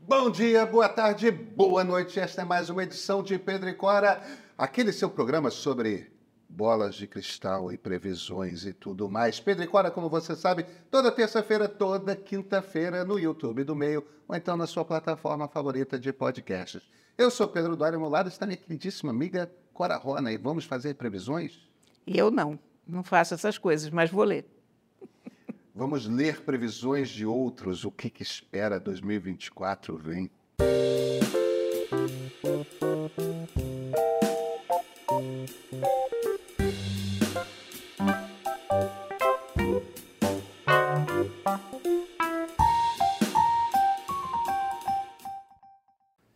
Bom dia, boa tarde, boa noite. Esta é mais uma edição de Pedro e Cora, aquele seu programa sobre bolas de cristal e previsões e tudo mais. Pedro e Cora, como você sabe, toda terça-feira, toda quinta-feira no YouTube do Meio ou então na sua plataforma favorita de podcasts. Eu sou Pedro Duarte, ao meu lado está minha queridíssima amiga Cora Rona e vamos fazer previsões? Eu não, não faço essas coisas, mas vou ler. Vamos ler previsões de outros, o que, que espera 2024 vem.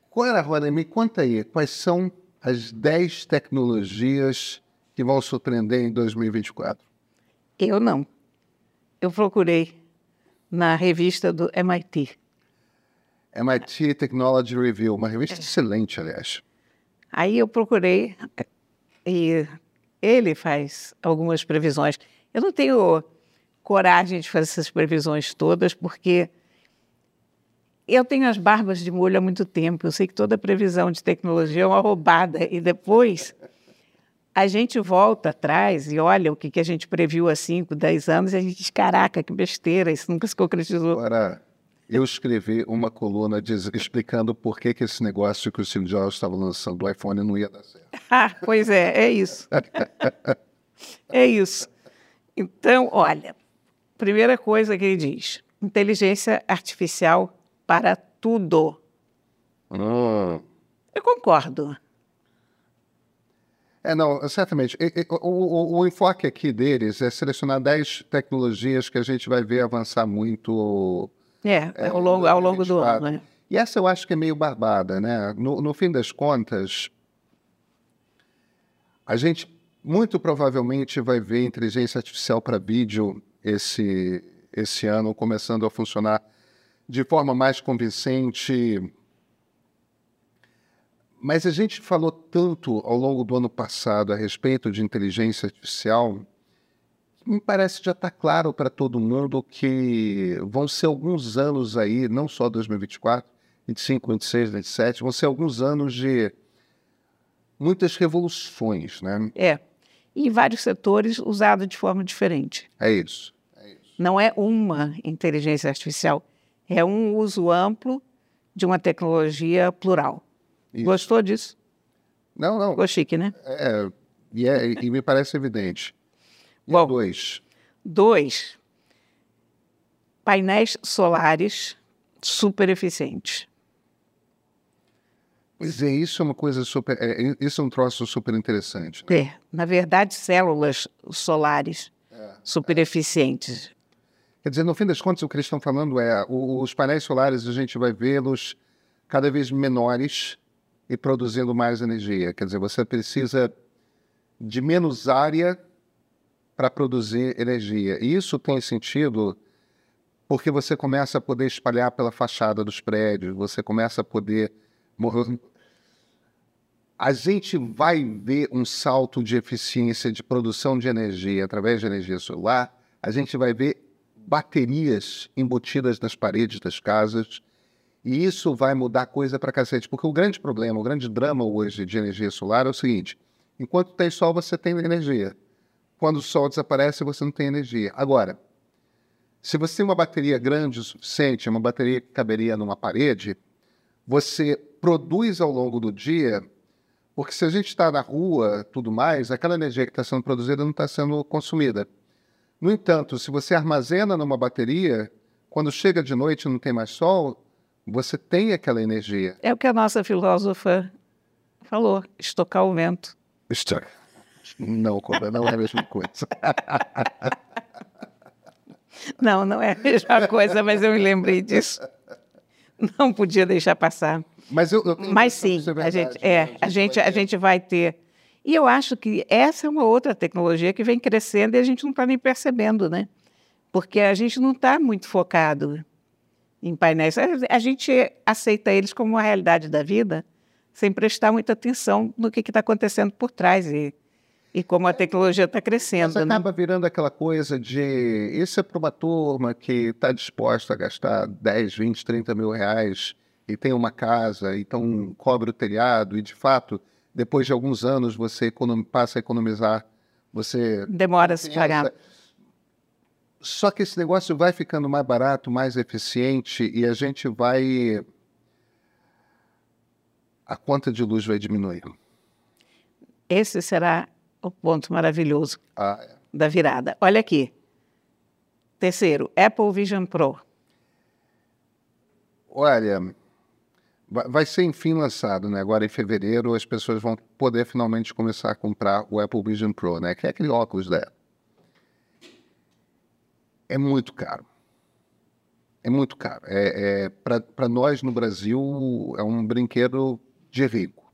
Cora Rona, me conta aí, quais são as 10 tecnologias que vão surpreender em 2024? Eu não. Eu procurei na revista do MIT. MIT Technology Review, uma revista excelente, aliás. Aí eu procurei e ele faz algumas previsões. Eu não tenho coragem de fazer essas previsões todas, porque eu tenho as barbas de molho há muito tempo. Eu sei que toda previsão de tecnologia é uma roubada. E depois a gente volta atrás e olha o que, que a gente previu há 5, 10 anos e a gente diz: caraca, que besteira, isso nunca se concretizou. Agora, eu escrevi uma coluna diz, explicando por que, que esse negócio que o Steve Jobs estava lançando do iPhone não ia dar certo. Ah, pois é, é isso. é isso. Então, olha, primeira coisa que ele diz: inteligência artificial para tudo. Hum. Eu concordo. É, não, certamente. O, o, o, enfoque aqui deles é selecionar 10 tecnologias que a gente vai ver avançar muito. É, é ao longo, ao longo do ano. Né? E essa eu acho que é meio barbada, né? No, no fim das contas, a gente muito provavelmente vai ver inteligência artificial para vídeo esse, esse ano começando a funcionar de forma mais convincente, mas a gente falou tanto ao longo do ano passado a respeito de inteligência artificial, que me parece já está claro para todo mundo que vão ser alguns anos aí, não só 2024, 25, 26, 27, vão ser alguns anos de muitas revoluções, né? É. Em vários setores usado de forma diferente. É isso. É isso. Não é uma inteligência artificial, é um uso amplo de uma tecnologia plural. Isso. Gostou disso? Não, não. Ficou chique, né? É, e, é, e me parece evidente. E Bom, dois. Dois. Painéis solares super eficientes. Pois é, isso é uma coisa super. É, isso é um troço super interessante. Né? É, na verdade, células solares é, super é. eficientes. Quer dizer, no fim das contas, o que eles estão falando é os painéis solares a gente vai vê-los cada vez menores e produzindo mais energia. Quer dizer, você precisa de menos área para produzir energia. E isso tem sentido porque você começa a poder espalhar pela fachada dos prédios, você começa a poder. A gente vai ver um salto de eficiência de produção de energia através de energia solar, a gente vai ver baterias embutidas nas paredes das casas e isso vai mudar coisa para cacete, porque o grande problema, o grande drama hoje de energia solar é o seguinte: enquanto tem sol, você tem energia. Quando o sol desaparece, você não tem energia. Agora, se você tem uma bateria grande o suficiente, uma bateria que caberia numa parede, você produz ao longo do dia, porque se a gente está na rua, tudo mais, aquela energia que está sendo produzida não está sendo consumida. No entanto, se você armazena numa bateria, quando chega de noite e não tem mais sol, você tem aquela energia. É o que a nossa filósofa falou: estocar o vento. Estocar. Não, não é a mesma coisa. não, não é a mesma coisa, mas eu me lembrei disso. Não podia deixar passar. Mas, eu, eu mas sim, é verdade, a gente, é, né? a gente, a gente vai ter. E eu acho que essa é uma outra tecnologia que vem crescendo e a gente não está nem percebendo, né? Porque a gente não está muito focado em painéis. A gente aceita eles como uma realidade da vida, sem prestar muita atenção no que está acontecendo por trás e, e como a tecnologia está crescendo. Mas né? acaba virando aquela coisa de isso é para uma turma que está disposta a gastar 10, 20, 30 mil reais e tem uma casa, então cobre o telhado, e de fato, depois de alguns anos, você passa a economizar. Você Demora a se pagar. Só que esse negócio vai ficando mais barato, mais eficiente, e a gente vai. A conta de luz vai diminuir. Esse será o ponto maravilhoso Ah, é. da virada. Olha aqui. Terceiro, Apple Vision Pro. Olha, vai vai ser enfim lançado, né? Agora em fevereiro as pessoas vão poder finalmente começar a comprar o Apple Vision Pro, né? Que é aquele óculos da Apple. É muito caro. É muito caro. É, é, Para nós no Brasil é um brinquedo de rico,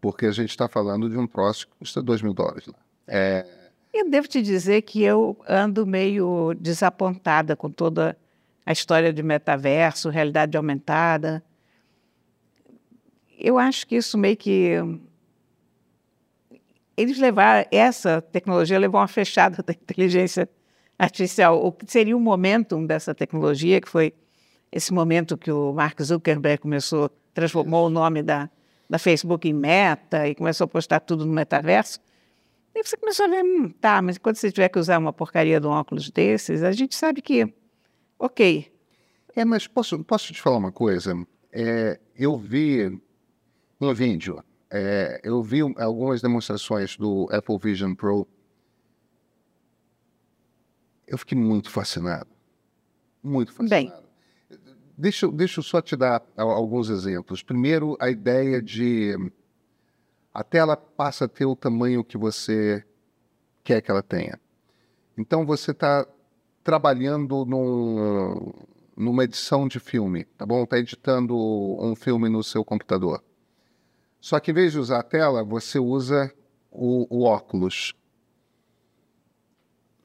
porque a gente está falando de um troço que custa 2 mil dólares lá. É, Eu devo te dizer que eu ando meio desapontada com toda a história de metaverso, realidade aumentada. Eu acho que isso meio que. Eles levaram. Essa tecnologia levou uma fechada da inteligência artificial. O que seria o momentum dessa tecnologia, que foi esse momento que o Mark Zuckerberg começou, transformou o nome da, da Facebook em Meta e começou a postar tudo no metaverso. Aí você começou a ver, hum, tá, mas quando você tiver que usar uma porcaria de um óculos desses, a gente sabe que, ok, É, mas posso, posso te falar uma coisa? É, eu vi um vídeo, é, eu vi um- algumas demonstrações do Apple Vision Pro. Eu fiquei muito fascinado. Muito Bem. fascinado. Deixa, eu- deixa eu só te dar al- alguns exemplos. Primeiro, a ideia de a tela passa a ter o tamanho que você quer que ela tenha. Então, você está trabalhando num, numa edição de filme, tá bom? Está editando um filme no seu computador. Só que em vez de usar a tela, você usa o, o óculos.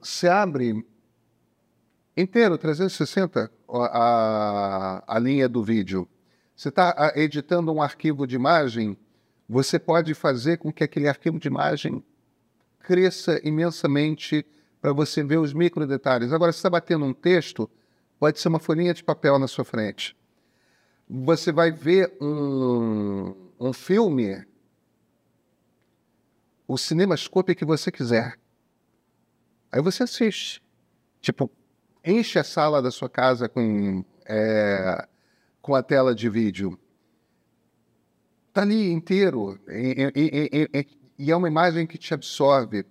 Você abre inteiro, 360, a, a, linha do vídeo. Você está editando um arquivo de imagem, você pode fazer com que aquele arquivo de imagem cresça imensamente para você ver os micro detalhes. Agora, se está batendo um texto, pode ser uma folhinha de papel na sua frente. Você vai ver um, um filme, o cinemascope que você quiser. Aí você assiste. Tipo, enche a sala da sua casa com, é, com a tela de vídeo. Está ali inteiro. E, e- e- e- é uma imagem que te absorve.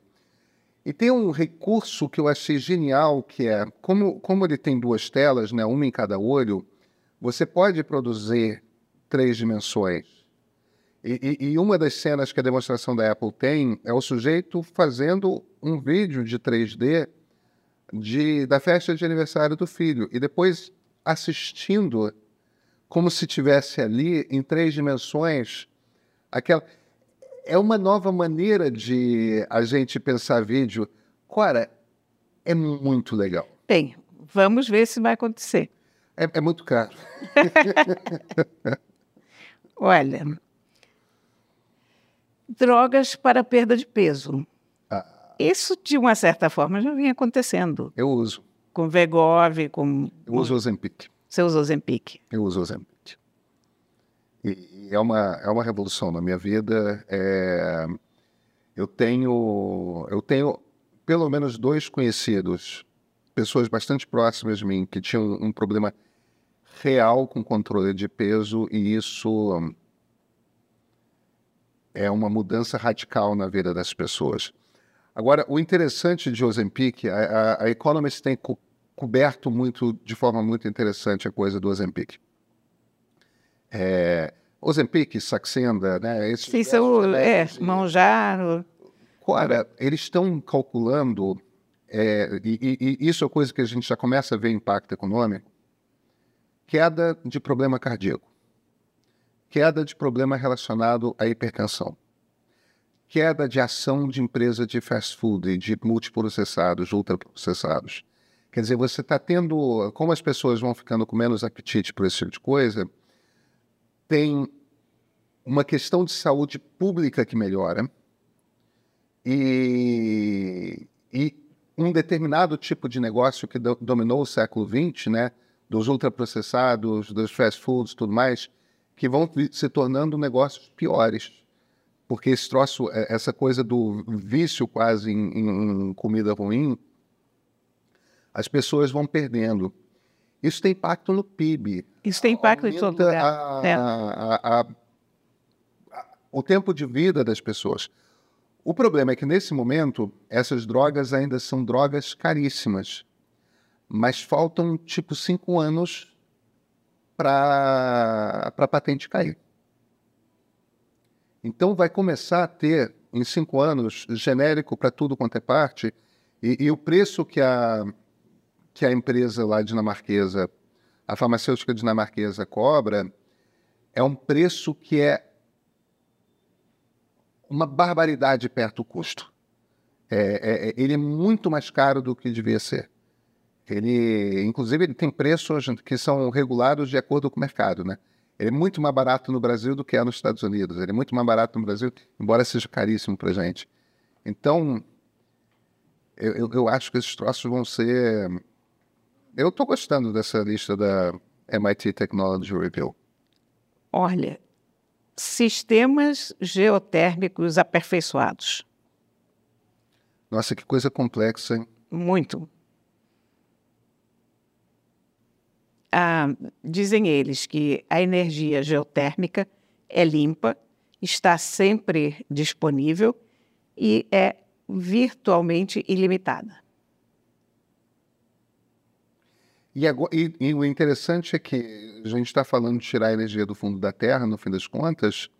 E tem um recurso que eu achei genial, que é, como, como ele tem duas telas, né, uma em cada olho, você pode produzir três dimensões. E uma das cenas que a demonstração da Apple tem é o sujeito fazendo um vídeo de 3D de, da festa de aniversário do filho e depois assistindo como se tivesse ali em três dimensões aquela é uma nova maneira de a gente pensar vídeo. Cora, é muito legal. bem, vamos ver se vai acontecer. É, é muito caro. Olha, drogas para perda de peso. Isso, de uma certa forma, já vinha acontecendo. Eu uso. Com Vegov, com Eu uso Ozempic. seus Ozempic. Eu uso Ozempic. E, e é, uma, é uma revolução na minha vida. É, eu tenho eu tenho pelo menos dois conhecidos, pessoas bastante próximas de mim, que tinham um problema real com controle de peso e isso é uma mudança radical na vida das pessoas. Agora, o interessante de Ozempic, a, a, a Economist tem co coberto muito, de forma muito interessante a coisa do Ozempic. É, Ozempic, Saxenda, né? Esses Sim, são, é, Monjaro. Ora, eles estão calculando, é, e, e- e isso é coisa que a gente já começa a ver impacto econômico, queda de problema cardíaco, queda de problema relacionado à hipertensão, queda de ação de empresa de fast food de multiprocessados, ultraprocessados. Quer dizer, você está tendo, como as pessoas vão ficando com menos apetite por esse tipo de coisa, tem uma questão de saúde pública que melhora, e, e um determinado tipo de negócio que do- dominou o século XX, né, dos ultraprocessados, dos fast foods, tudo mais, que vão se tornando negócios piores. Porque esse troço, é- essa coisa do vício quase em, em- comida ruim, as pessoas vão perdendo. Isso tem impacto no PIB. Isso tem impacto em todo Aumenta lugar. a- É. a- a- o tempo de vida das pessoas. O problema é que, nesse momento, essas drogas ainda são drogas caríssimas. Mas faltam, tipo, cinco anos para a patente cair. Então, vai começar a ter, em cinco anos, genérico para tudo quanto é parte, e, e o preço que a, que a empresa lá dinamarquesa, a farmacêutica dinamarquesa cobra, é um preço que é uma barbaridade perto do custo. É, é- é- ele é muito mais caro do que devia ser. Ele, inclusive, ele tem preços que são regulados de acordo com o mercado, né? Ele é muito mais barato no Brasil do que é nos Estados Unidos. Ele é muito mais barato no Brasil, embora seja caríssimo para gente. Então, eu, eu- acho que esses troços vão ser. Eu estou gostando dessa lista da MIT Technology Review. Olha, sistemas geotérmicos aperfeiçoados. Nossa, que coisa complexa, hein? Muito. Ah, dizem eles que a energia geotérmica é limpa, está sempre disponível e é virtualmente ilimitada. E, e- e o interessante é que a gente está falando de tirar a energia do fundo da Terra, no fim das contas.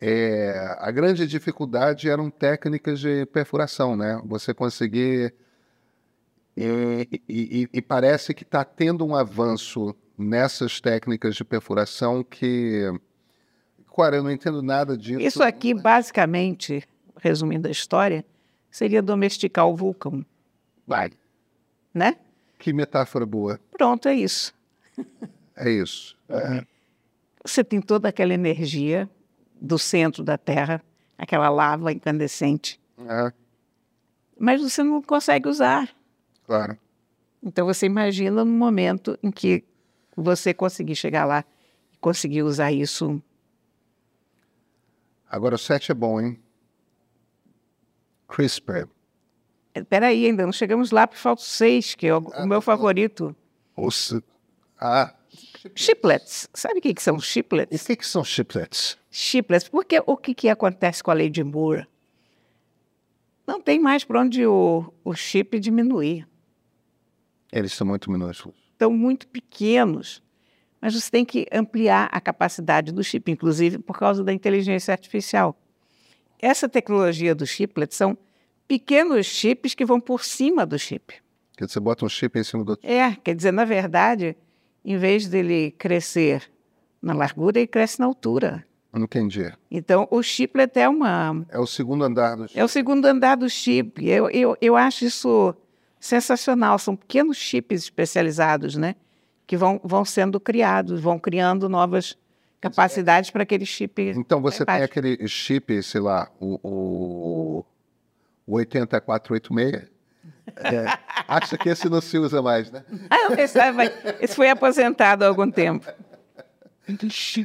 É, a grande dificuldade eram técnicas de perfuração, né? Você conseguir. E, e- e- parece que está tendo um avanço nessas técnicas de perfuração que. Cara, eu não entendo nada disso. Isso aqui, basicamente, resumindo a história, seria domesticar o vulcão, Vai. né? Que metáfora boa. Pronto, é isso. É isso. É. Você tem toda aquela energia do centro da Terra, aquela lava incandescente, É, mas você não consegue usar. Claro. Então você imagina no momento em que você conseguir chegar lá e conseguir usar isso. Agora o 7 é bom, hein? CRISPR. Espera aí, ainda não chegamos lá, porque falta o seis, que é o, o meu favorito. Os... Ah, Chiplets. Sabe o que, que são chiplets? o que, que são chiplets? Chiplets. Porque o que, que acontece com a lei de Moore? Não tem mais para onde o, o chip diminuir. Eles são muito minúsculos. Estão muito pequenos. Mas você tem que ampliar a capacidade do chip, inclusive por causa da inteligência artificial. Essa tecnologia do chiplet são pequenos chips que vão por cima do chip. Quer dizer, você bota um chip em cima do outro. É, quer dizer, na verdade, em vez dele crescer na largura, ele cresce na altura. Entendi. Então, o chiplet é uma É o segundo andar do chip. é o segundo andar do chip. Eu, eu, eu acho isso sensacional. São pequenos chips especializados, né? Que vão, vão sendo criados, vão criando novas capacidades para aquele chip. Então você tem aquele chip, sei lá, o, o, o 8486. É, acha que esse não se usa mais, né? Ah, esse, ah, vai- esse foi aposentado há algum tempo.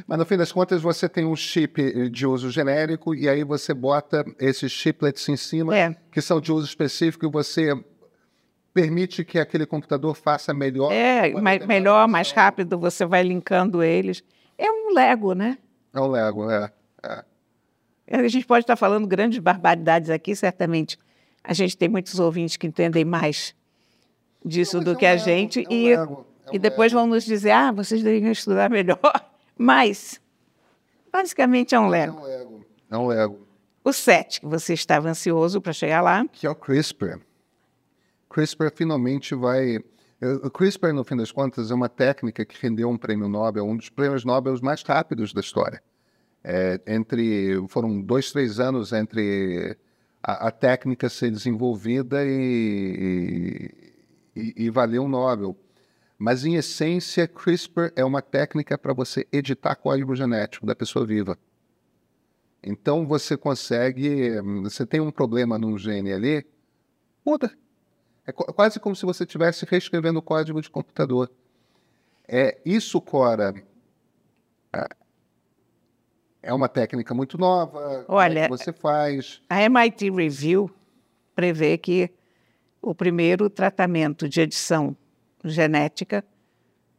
Mas no fim das contas você tem um chip de uso genérico e aí você bota esses chiplets em cima É. que são de uso específico e você permite que aquele computador faça melhor. É, melhor, mais rápido, você vai linkando eles. É um Lego, né? É um Lego, é. é. A gente pode estar falando grandes barbaridades aqui, certamente. A gente tem muitos ouvintes que entendem mais disso Não, do é um que a Lego, gente é um e, Lego, é um e depois vão nos dizer, ah, vocês deveriam estudar melhor. Mas, basicamente, é um É Lego. um Lego. É um Lego. O 7, que você estava ansioso para chegar lá, que é o CRISPR. CRISPR finalmente vai. eh, O CRISPR, no fim das contas, é uma técnica que rendeu um prêmio Nobel, um dos prêmios Nobel mais rápidos da história. É, entre foram dois, três anos entre a, a técnica ser desenvolvida e, e, e valer um Nobel. Mas, em essência, CRISPR é uma técnica para você editar código genético da pessoa viva. Então, você consegue. Você tem um problema num gene ali, muda. É qu- quase como se você estivesse reescrevendo o código de computador. É, isso, Cora, a- é uma técnica muito nova. Olha, como é que você faz. A MIT Review prevê que o primeiro tratamento de edição genética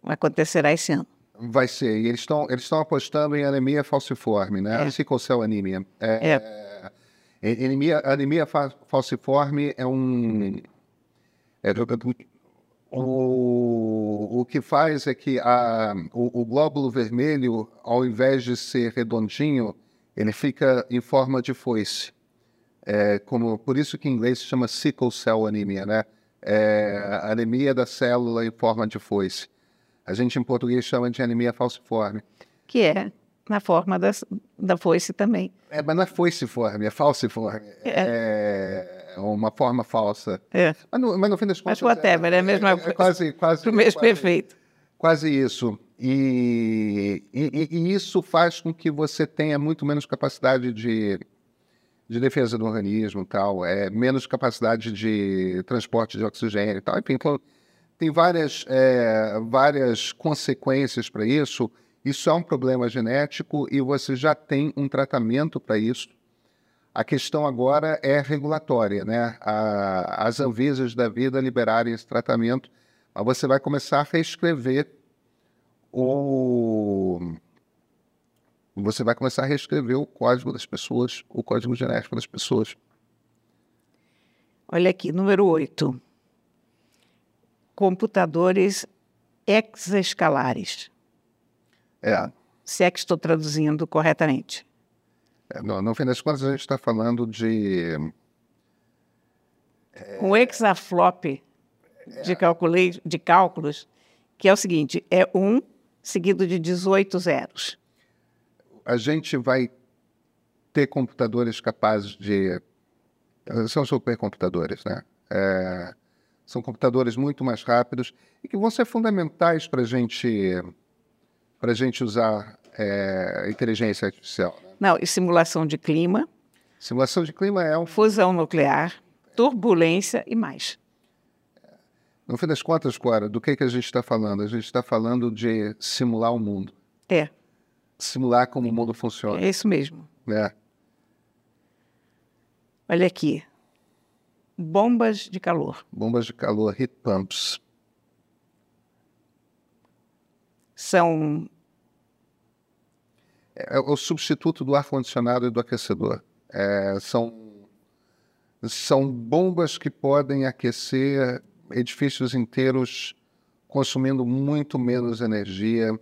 acontecerá esse ano. Vai ser. E eles estão eles estão apostando em anemia falciforme, né? É. Sickle cell anemia. É, é, anemia, anemia fa- falciforme é um. É, o, o que faz é que a, o, o glóbulo vermelho, ao invés de ser redondinho, ele fica em forma de foice. É, como, por isso que em inglês se chama sickle cell anemia, né? É, anemia da célula em forma de foice. A gente em português chama de anemia falciforme. Que é na forma das, da foice também. É, mas não é foiciforme, é falciforme. É, uma forma falsa. É. Mas no, mas no fim das Mas contas. whatever, é a mesma é, coisa. quase, quase, Pro mês perfeito. quase isso. E, e, e isso faz com que você tenha muito menos capacidade de, de defesa do organismo tal, é, menos capacidade de transporte de oxigênio e tal. Enfim, então, tem várias, é, várias consequências para isso. Isso é um problema genético e você já tem um tratamento para isso. A questão agora é regulatória, né? A, as Anvisas da vida liberarem esse tratamento, mas você vai começar a reescrever o. Você vai começar a reescrever o código das pessoas, o código genético das pessoas. Olha aqui, número 8. Computadores exaescalares. É, Se é que estou traduzindo corretamente. É, no, no fim das contas, a gente está falando de. Um hexaflop de, calculei, de cálculos, que é o seguinte: é um seguido de 18 zeros. A gente vai ter computadores capazes de. São supercomputadores, né? É, são computadores muito mais rápidos e que vão ser fundamentais para gente, a gente usar é, inteligência artificial. né? Não, e simulação de clima, Simulação de clima é um fusão nuclear, turbulência e mais. No fim das contas, Cora, do que, que a gente está falando? A gente está falando de simular o mundo. É, Simular como o mundo funciona. é isso mesmo. Né? Olha aqui. Bombas de calor. Bombas de calor, heat pumps. São É o substituto do ar-condicionado e do aquecedor. É, são, são bombas que podem aquecer edifícios inteiros consumindo muito menos energia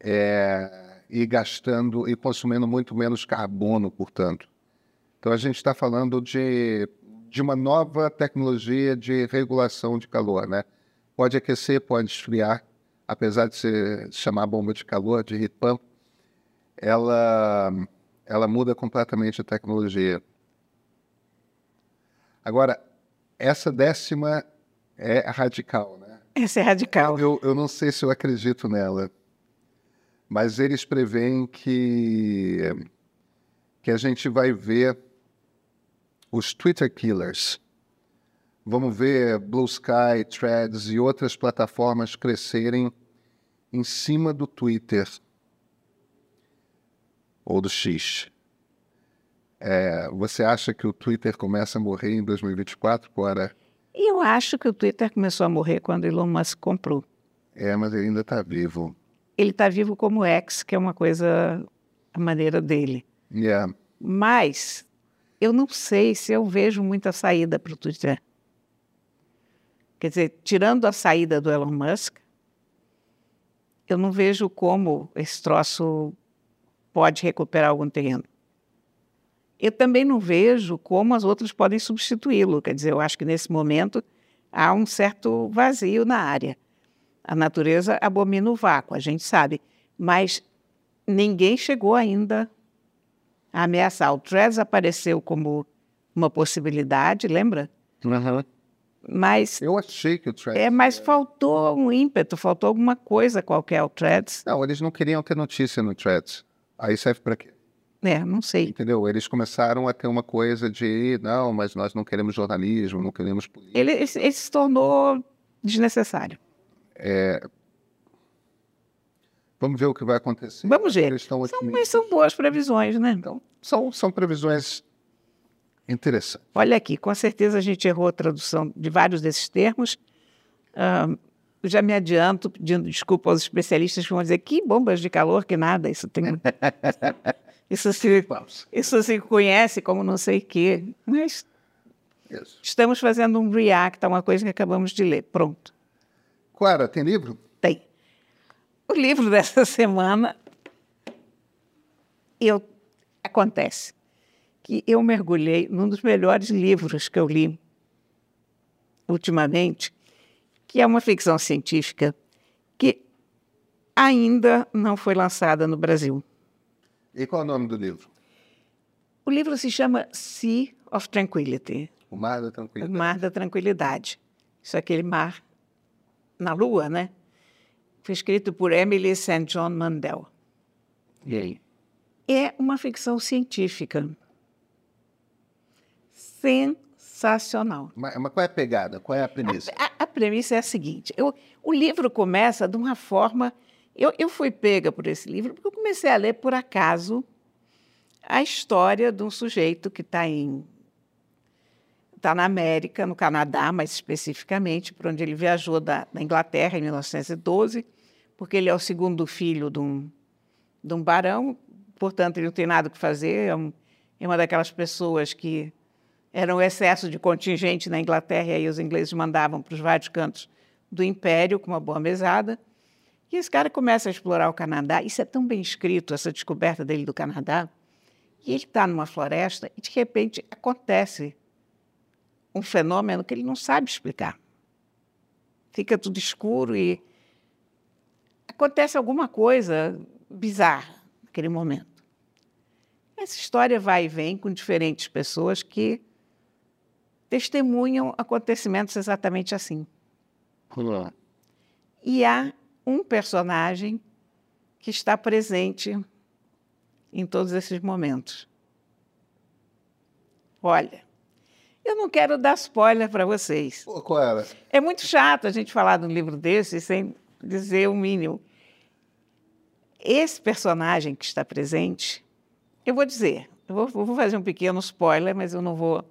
é, e gastando e consumindo muito menos carbono, portanto. Então a gente está falando de, de uma nova tecnologia de regulação de calor, né? Pode aquecer, pode esfriar, apesar de se chamar bomba de calor, de heat pump, ela, ela muda completamente a tecnologia. Agora, essa décima é radical, né? essa é radical. Eu, eu não sei se eu acredito nela, mas eles preveem que, que a gente vai ver os Twitter killers. Vamos ver Blue Sky, Threads e outras plataformas crescerem em cima do Twitter ou do X. É, você acha que o Twitter começa a morrer em 2024, Cora? Eu acho que o Twitter começou a morrer quando Elon Musk comprou. É, mas ele ainda está vivo. Ele está vivo como ex, que é uma coisa a maneira dele. Yeah. Mas eu não sei se eu vejo muita saída para o Twitter. Quer dizer, tirando a saída do Elon Musk, eu não vejo como esse troço pode recuperar algum terreno. Eu também não vejo como as outras podem substituí-lo. Quer dizer, eu acho que nesse momento há um certo vazio na área. A natureza abomina o vácuo, a gente sabe. Mas ninguém chegou ainda a ameaçar. O Threads apareceu como uma possibilidade, lembra? Mas Eu achei que o Threads... é, mas faltou um ímpeto, faltou alguma coisa qualquer ao Threads. Não, eles não queriam ter notícia no Threads. Aí serve para quê? É, não sei. Entendeu? Eles começaram a ter uma coisa de, não, mas nós não queremos jornalismo, não queremos política. Ele, ele, ele se tornou desnecessário. Vamos ver o que vai acontecer. Vamos ver. São, mas são boas previsões, né? Então, são, são previsões interessantes. Olha aqui, com certeza a gente errou a tradução de vários desses termos. Ah, eu já me adianto pedindo desculpa aos especialistas que vão dizer que bombas de calor, que nada, isso tem. isso, se, isso se conhece como não sei o quê. Mas Isso. estamos fazendo um react a uma coisa que acabamos de ler. Pronto. Clara, tem livro? Tem. O livro dessa semana, eu acontece que eu mergulhei num dos melhores livros que eu li ultimamente, que é uma ficção científica que ainda não foi lançada no Brasil. E qual é o nome do livro? O livro se chama Sea of Tranquility, O Mar da o Tranquilidade. Mar da Tranquilidade. Isso é aquele mar na Lua, né? Foi escrito por Emily St. John Mandel. E aí? É uma ficção científica sensacional. Mas, mas qual é a pegada? Qual é a premissa? A, a premissa é a seguinte: eu- o livro começa de uma forma. Eu, eu fui pega por esse livro porque eu comecei a ler por acaso a história de um sujeito que está em está na América, no Canadá, mais especificamente, por onde ele viajou da, da Inglaterra em 1912, porque ele é o segundo filho de um, de um barão, portanto, ele não tem nada que fazer, é, um- é uma daquelas pessoas que era um excesso de contingente na Inglaterra, e aí os ingleses mandavam para os vários cantos do império com uma boa mesada. E esse cara começa a explorar o Canadá. Isso é tão bem escrito, essa descoberta dele do Canadá. E ele está numa floresta e, de repente, acontece um fenômeno que ele não sabe explicar. Fica tudo escuro e acontece alguma coisa bizarra naquele momento. Essa história vai e vem com diferentes pessoas que testemunham acontecimentos exatamente assim. Vamos lá. E há um personagem que está presente em todos esses momentos. Olha, eu não quero dar spoiler para vocês. Pô, Clara, É muito chato a gente falar de um livro desse sem dizer o mínimo. Esse personagem que está presente, eu vou dizer, eu vou, eu vou fazer um pequeno spoiler, mas eu não vou,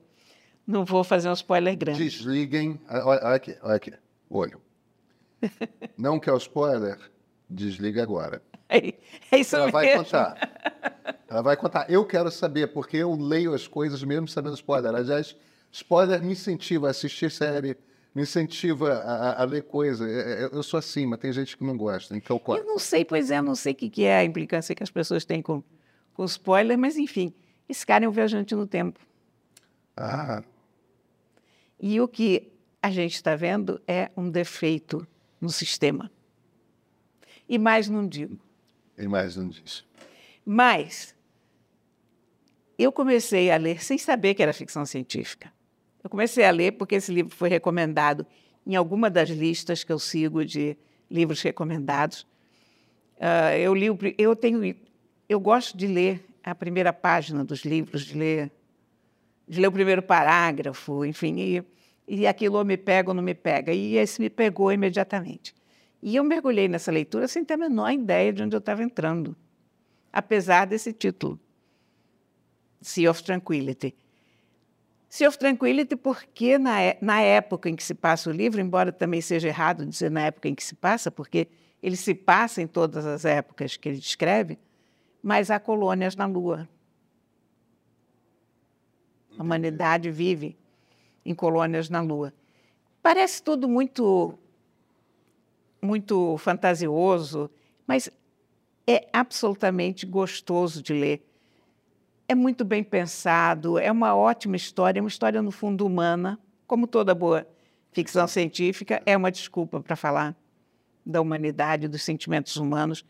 não vou fazer um spoiler grande. desliguem. Ah, Olha, aqui, olha aqui. Olho. Não quer o spoiler? Desliga agora. É, é isso Ela vai mesmo. contar. Ela vai contar. Eu quero saber, porque eu leio as coisas mesmo sabendo spoiler. Aliás, spoiler me incentiva a assistir série, me incentiva a, a- ler coisa. É, é, Eu sou assim, mas tem gente que não gosta. Então, Eu corta. não sei, pois é, eu não sei o que que é a implicância que as pessoas têm com, com spoiler, mas enfim, esse cara é um viajante no tempo. Ah, E o que a gente está vendo é um defeito no sistema. E mais não digo. e mais um disso. Mas eu comecei a ler sem saber que era ficção científica. Eu comecei a ler porque esse livro foi recomendado em alguma das listas que eu sigo de livros recomendados. Ah, eu li o eu tenho eu gosto de ler a primeira página dos livros, de ler de ler o primeiro parágrafo, enfim, e, e aquilo me pega ou não me pega. E esse me pegou imediatamente. E eu mergulhei nessa leitura sem ter a menor ideia de onde eu estava entrando, apesar desse título, Sea of Tranquility. Sea of Tranquility porque na, é- na época em que se passa o livro, embora também seja errado dizer na época em que se passa, porque ele se passa em todas as épocas que ele descreve, mas há colônias na Lua. A humanidade vive em colônias na Lua. Parece tudo muito muito fantasioso, mas é absolutamente gostoso de ler. É muito bem pensado, é uma ótima história, é uma história no fundo humana, como toda boa ficção científica, é uma desculpa para falar da humanidade, dos sentimentos humanos.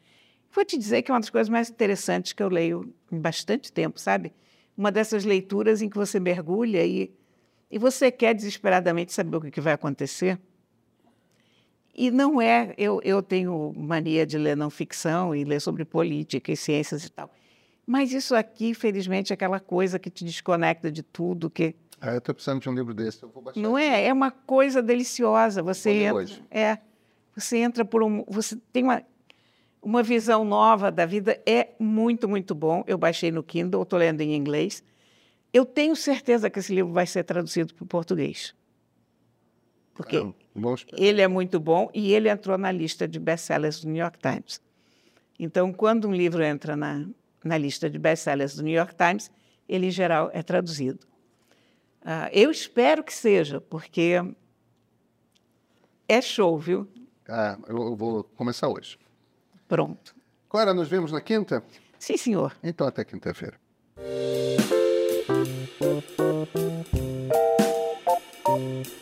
Vou te dizer que é uma das coisas mais interessantes que eu leio em bastante tempo, sabe? Uma dessas leituras em que você mergulha e, e você quer desesperadamente saber o que vai acontecer. E não é, eu, eu tenho mania de ler não ficção e ler sobre política e ciências e tal. Mas isso aqui, felizmente, é aquela coisa que te desconecta de tudo, que Ah, eu estou precisando de um livro desse. Eu vou baixar. não é? É uma coisa deliciosa. Você entra, hoje. é, você entra por um, você tem uma uma visão nova da vida. É muito, muito bom. Eu baixei no Kindle, estou lendo em inglês. Eu tenho certeza que esse livro vai ser traduzido para o português. Porque Ah, ele é muito bom e ele entrou na lista de best-sellers do New York Times. Então, quando um livro entra na, na lista de best-sellers do New York Times, ele, em geral, é traduzido. Ah, eu espero que seja, porque é show, viu? Ah, eu vou começar hoje. Pronto. Cora, nos vemos na quinta? Sim, senhor. Então, até quinta-feira.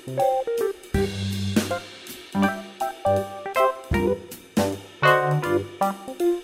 Thank you.